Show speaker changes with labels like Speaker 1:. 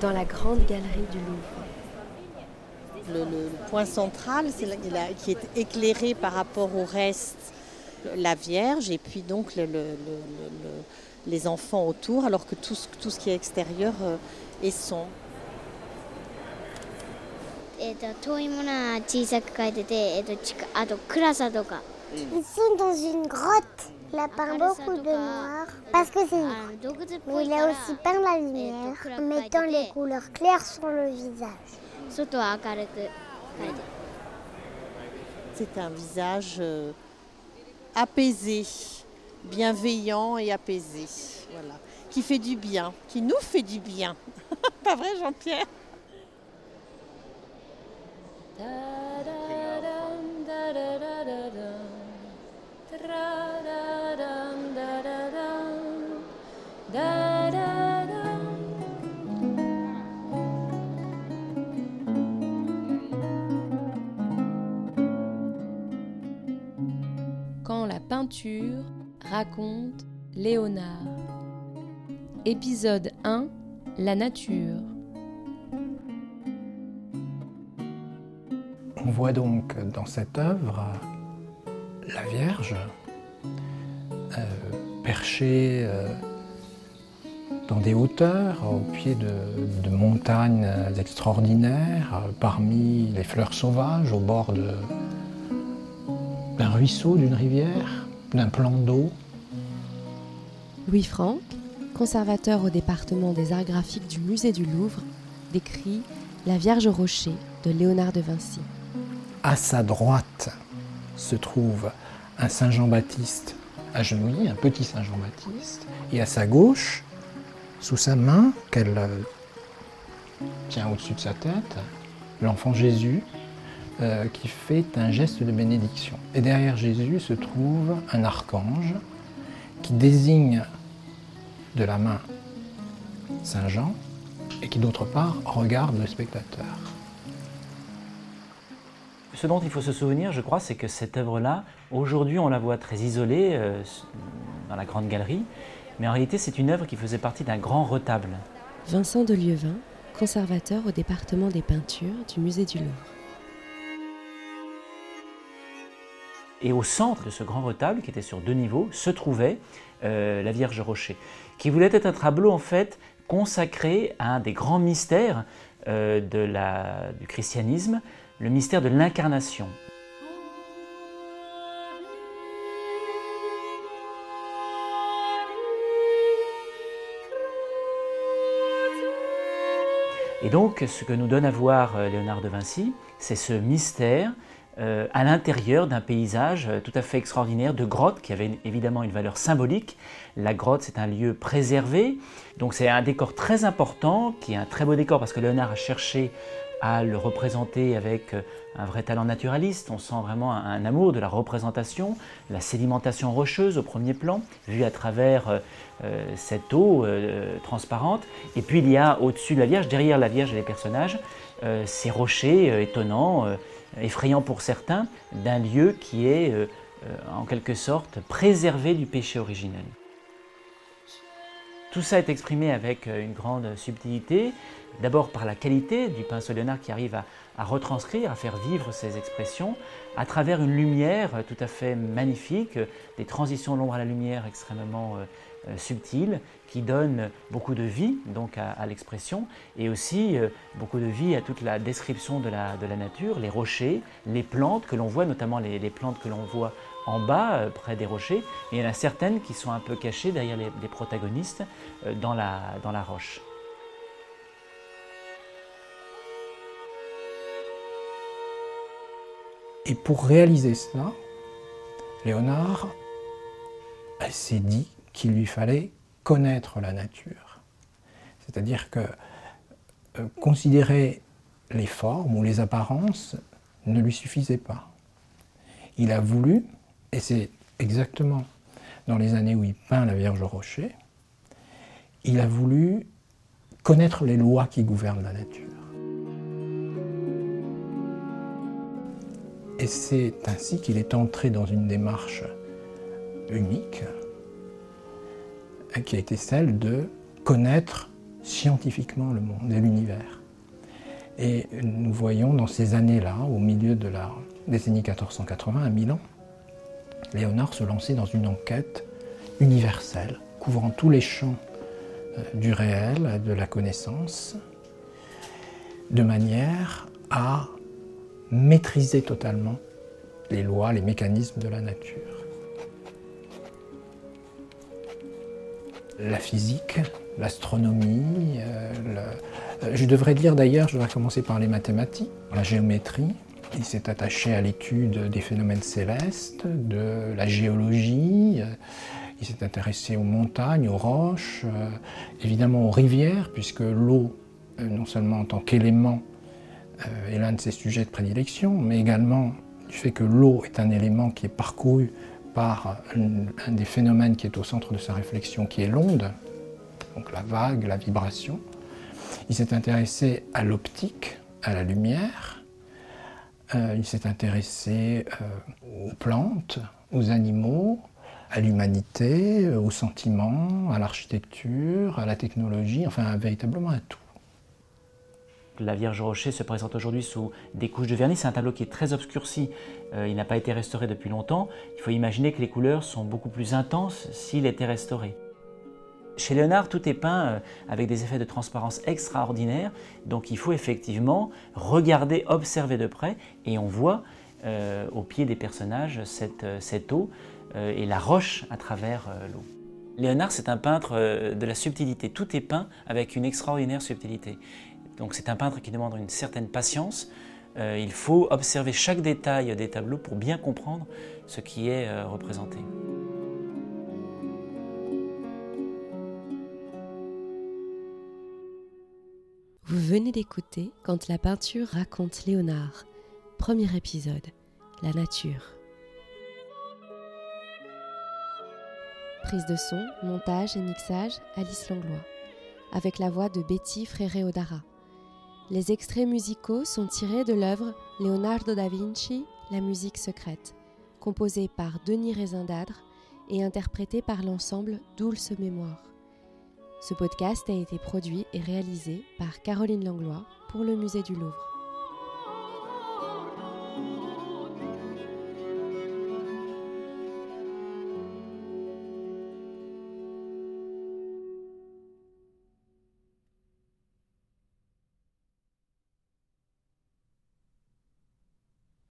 Speaker 1: dans la grande galerie du Louvre.
Speaker 2: Le, point central, c'est qui est éclairé par rapport au reste, la Vierge, et puis donc les enfants autour, alors que tout, ce qui est extérieur euh, est sombre.
Speaker 3: Ils sont dans une grotte. Il a peint beaucoup de noir parce que c'est une Mais il a aussi peint la lumière en mettant les couleurs claires sur le visage.
Speaker 2: C'est un visage euh, apaisé, bienveillant et apaisé. Voilà. Qui fait du bien, qui nous fait du bien. Pas vrai Jean-Pierre?
Speaker 1: Quand la peinture raconte Léonard. Épisode 1 La nature.
Speaker 4: On voit donc dans cette œuvre la Vierge euh, perchée euh, dans des hauteurs, au pied de, montagnes extraordinaires, parmi les fleurs sauvages, au bord d'un ruisseau, d'une rivière, d'un plan d'eau.
Speaker 1: Louis Franck, conservateur au département des arts graphiques du musée du Louvre, décrit La Vierge au rocher de Léonard de Vinci.
Speaker 4: À sa droite se trouve un Saint Jean-Baptiste agenouillé, un petit Saint Jean-Baptiste, et à sa gauche, sous sa main, qu'elle euh, tient au-dessus de sa tête, l'enfant Jésus, euh, qui fait un geste de bénédiction. Et derrière Jésus se trouve un archange qui désigne de la main Saint Jean et qui d'autre part regarde le spectateur.
Speaker 5: Ce dont il faut se souvenir, je crois, c'est que cette œuvre-là, aujourd'hui on la voit très isolée euh, dans la grande galerie, mais en réalité c'est une œuvre qui faisait partie d'un grand retable.
Speaker 1: Vincent de Lieuvin, conservateur au département des peintures du musée du Louvre.
Speaker 5: Et au centre de ce grand retable, qui était sur deux niveaux, se trouvait euh, la Vierge Rocher, qui voulait être un tableau en fait consacré à un des grands mystères euh, de la, du christianisme, le mystère de l'incarnation. Et donc, ce que nous donne à voir euh, Léonard de Vinci, c'est ce mystère euh, à l'intérieur d'un paysage euh, tout à fait extraordinaire de grotte qui avait évidemment une valeur symbolique. La grotte, c'est un lieu préservé, donc c'est un décor très important, qui est un très beau décor parce que Léonard a cherché à le représenter avec euh, un vrai talent naturaliste. On sent vraiment un, amour de la représentation, la sédimentation rocheuse au premier plan, vue à travers cette eau transparente. Et puis il y a au-dessus de la Vierge, derrière la Vierge et les personnages, ces rochers étonnants effrayant pour certains, d'un lieu qui est euh, euh, en quelque sorte préservé du péché originel. Tout ça est exprimé avec euh, une grande subtilité, d'abord par la qualité du pinceau Léonard qui arrive à, retranscrire, à faire vivre ces expressions, à travers une lumière tout à fait magnifique, des transitions de l'ombre à la lumière extrêmement euh, subtil qui donne beaucoup de vie donc à, l'expression et aussi euh, beaucoup de vie à toute la description de la nature, les rochers, les plantes que l'on voit, notamment les, plantes que l'on voit en bas, euh, près des rochers, et il y en a certaines qui sont un peu cachées derrière les, protagonistes dans, la, dans la roche.
Speaker 4: Et pour réaliser cela, Léonard s'est dit qu'il lui fallait connaître la nature. C'est-à-dire que euh, considérer les formes ou les apparences ne lui suffisait pas. Il a voulu, et c'est exactement dans les années où il peint la Vierge au rocher, il a voulu connaître les lois qui gouvernent la nature. Et c'est ainsi qu'il est entré dans une démarche unique qui a été celle de connaître scientifiquement le monde et l'univers. Et nous voyons dans ces années-là, au milieu de la décennie 1480 à Milan, Léonard se lancer dans une enquête universelle, couvrant tous les champs euh, du réel, de la connaissance, de manière à maîtriser totalement les lois, les mécanismes de la nature. La physique, l'astronomie, euh, euh, je devrais dire d'ailleurs, je devrais commencer par les mathématiques, la géométrie. Il s'est attaché à l'étude des phénomènes célestes, de la géologie. Il s'est intéressé aux montagnes, aux roches, évidemment aux rivières, puisque l'eau euh, non seulement en tant qu'élément euh, est l'un de ses sujets de prédilection, mais également du fait que l'eau est un élément qui est parcouru par un, des phénomènes qui est au centre de sa réflexion, qui est l'onde, donc la vague, la vibration. Il s'est intéressé à l'optique, à la lumière. Euh, il s'est intéressé aux plantes, aux animaux, à l'humanité, aux sentiments, à l'architecture, à la technologie, enfin véritablement à tout.
Speaker 5: La Vierge Rocher se présente aujourd'hui sous des couches de vernis. C'est un tableau qui est très obscurci. Euh, il n'a pas été restauré depuis longtemps. Il faut imaginer que les couleurs sont beaucoup plus intenses s'il était restauré. Chez Léonard, tout est peint euh, avec des effets de transparence extraordinaires. Donc il faut effectivement regarder, observer de près. Et on voit euh, au pied des personnages cette, eau et la roche à travers l'eau. Léonard, c'est un peintre de la subtilité. Tout est peint avec une extraordinaire subtilité. Donc c'est un peintre qui demande une certaine patience. Euh, il faut observer chaque détail des tableaux pour bien comprendre ce qui est euh, représenté.
Speaker 1: Vous venez d'écouter Quand la peinture raconte Léonard, premier épisode, La nature. Prise de son, montage et mixage, Alice Langlois, avec la voix de Betty Fréré-Odara. Les extraits musicaux sont tirés de l'œuvre Leonardo da Vinci, La musique secrète, composée par Denis Rézindadre et interprétée par l'ensemble Dulce Mémoire. Ce podcast a été produit et réalisé par Caroline Langlois pour le Musée du Louvre.